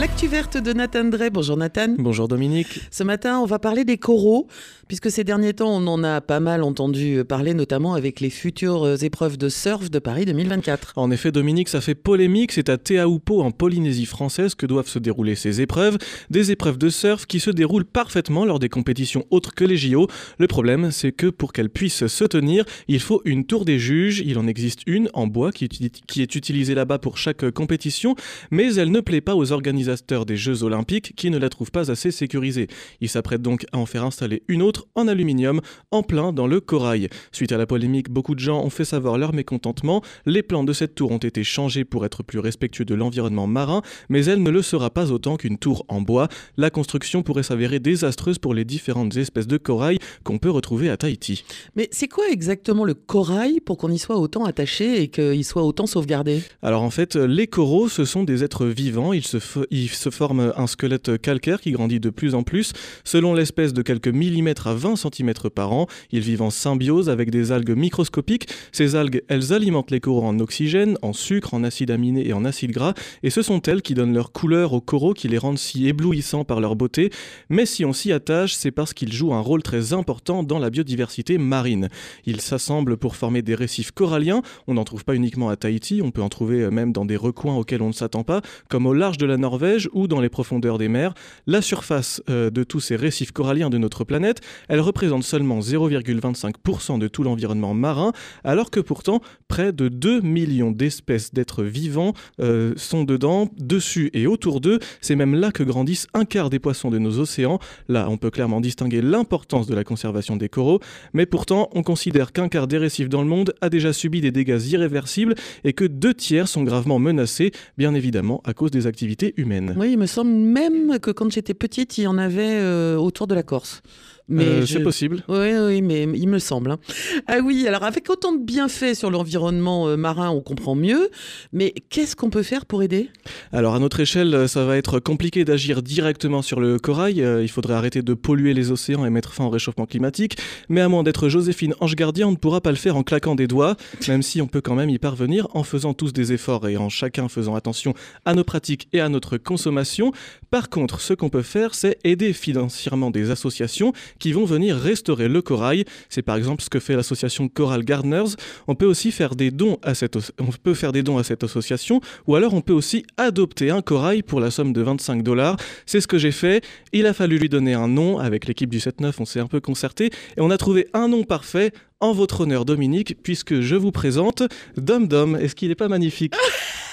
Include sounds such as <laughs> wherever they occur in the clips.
L'actu verte de Nathan Drey. Bonjour Nathan. Bonjour Dominique. Ce matin, on va parler des coraux, puisque ces derniers temps, on en a pas mal entendu parler, notamment avec les futures épreuves de surf de Paris 2024. En effet, Dominique, ça fait polémique. C'est à Teahupo, en Polynésie française, que doivent se dérouler ces épreuves. Des épreuves de surf qui se déroulent parfaitement lors des compétitions autres que les JO. Le problème, c'est que pour qu'elles puissent se tenir, il faut une tour des juges. Il en existe une en bois qui, qui est utilisée là-bas pour chaque compétition, mais elle ne plaît pas aux organisateurs des Jeux Olympiques qui ne la trouvent pas assez sécurisée. Il s'apprête donc à en faire installer une autre en aluminium, en plein dans le corail. Suite à la polémique, beaucoup de gens ont fait savoir leur mécontentement. Les plans de cette tour ont été changés pour être plus respectueux de l'environnement marin, mais elle ne le sera pas autant qu'une tour en bois. La construction pourrait s'avérer désastreuse pour les différentes espèces de corail qu'on peut retrouver à Tahiti. Mais c'est quoi exactement le corail pour qu'on y soit autant attaché et qu'il soit autant sauvegardé? Alors en fait, les coraux, ce sont des êtres vivants. Ils se, il se forme un squelette calcaire qui grandit de plus en plus. Selon l'espèce, de quelques millimètres à 20 cm par an. Ils vivent en symbiose avec des algues microscopiques. Ces algues, elles alimentent les coraux en oxygène, en sucre, en acide aminé et en acide gras. Et ce sont elles qui donnent leur couleur aux coraux, qui les rendent si éblouissants par leur beauté. Mais si on s'y attache, c'est parce qu'ils jouent un rôle très important dans la biodiversité marine. Ils s'assemblent pour former des récifs coralliens. On n'en trouve pas uniquement à Tahiti, on peut en trouver même dans des recoins auxquels on ne s'attend pas, comme au large de la Norvège ou dans les profondeurs des mers, la surface euh, de tous ces récifs coralliens de notre planète, elle représente seulement 0,25% de tout l'environnement marin, alors que pourtant près de 2 millions d'espèces d'êtres vivants euh, sont dedans, dessus et autour d'eux. C'est même là que grandissent un quart des poissons de nos océans. Là, on peut clairement distinguer l'importance de la conservation des coraux, mais pourtant, on considère qu'un quart des récifs dans le monde a déjà subi des dégâts irréversibles et que deux tiers sont gravement menacés, bien évidemment à cause des activités humaines. Oui, il me semble même que quand j'étais petite, il y en avait euh, autour de la Corse. Mais euh, c'est possible. Oui, oui, mais il me semble. Hein. Ah oui, alors avec autant de bienfaits sur l'environnement euh, marin, on comprend mieux. Mais qu'est-ce qu'on peut faire pour aider? Alors à notre échelle, ça va être compliqué d'agir directement sur le corail. Il faudrait arrêter de polluer les océans et mettre fin au réchauffement climatique. Mais à moins d'être Joséphine Ange Gardien, on ne pourra pas le faire en claquant des doigts, même si on peut quand même y parvenir en faisant tous des efforts et en chacun faisant attention à nos pratiques et à notre consommation. Par contre, ce qu'on peut faire, c'est aider financièrement des associations qui vont venir restaurer le corail. C'est par exemple ce que fait l'association Coral Gardeners. On peut aussi faire des dons à cette, on peut faire des dons à cette association ou alors on peut aussi adopter un corail pour la somme de 25 dollars. C'est ce que j'ai fait. Il a fallu lui donner un nom. Avec l'équipe du 7-9, on s'est un peu concerté et on a trouvé un nom parfait en votre honneur Dominique puisque je vous présente Dom Dom. Est-ce qu'il n'est pas magnifique? <laughs>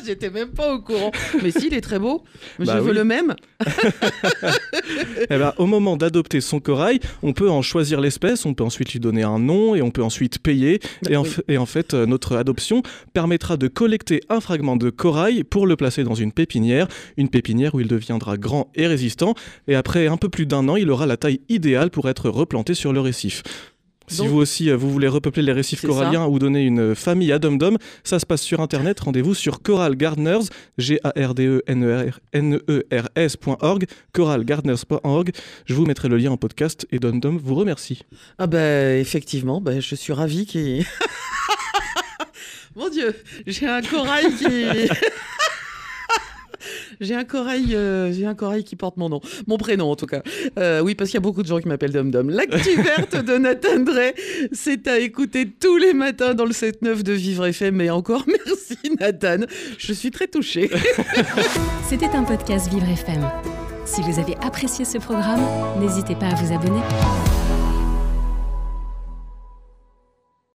<laughs> J'étais même pas au courant. Mais si, il est très beau. Bah je veux le même. <laughs> eh ben, au moment d'adopter son corail, on peut en choisir l'espèce, on peut ensuite lui donner un nom et on peut ensuite payer. et, en et, en fait, euh, notre adoption permettra de collecter un fragment de corail pour le placer dans une pépinière. Une pépinière où il deviendra grand et résistant. Et après un peu plus d'un an, il aura la taille idéale pour être replanté sur le récif. Si vous aussi, euh, vous voulez repeupler les récifs coralliens ou donner une famille à Dom Dom, ça se passe sur Internet. Rendez-vous sur Coral Gardeners, G-A-R-D-E-N-E-R-S.org, coralgardeners.org. Je vous mettrai le lien en podcast et Dom Dom vous remercie. Ah bah effectivement, bah, je suis ravi qu'il... <laughs> Mon Dieu, j'ai un corail qui... <laughs> J'ai un corail, euh, j'ai un corail qui porte mon nom, mon prénom en tout cas. Euh, oui, parce qu'il y a beaucoup de gens qui m'appellent Dom Dom. L'actu <laughs> verte de Nathan Drey, c'est à écouter tous les matins dans le 7-9 de Vivre FM. Et encore <laughs> merci Nathan, je suis très touchée. <laughs> C'était un podcast Vivre FM. Si vous avez apprécié ce programme, n'hésitez pas à vous abonner.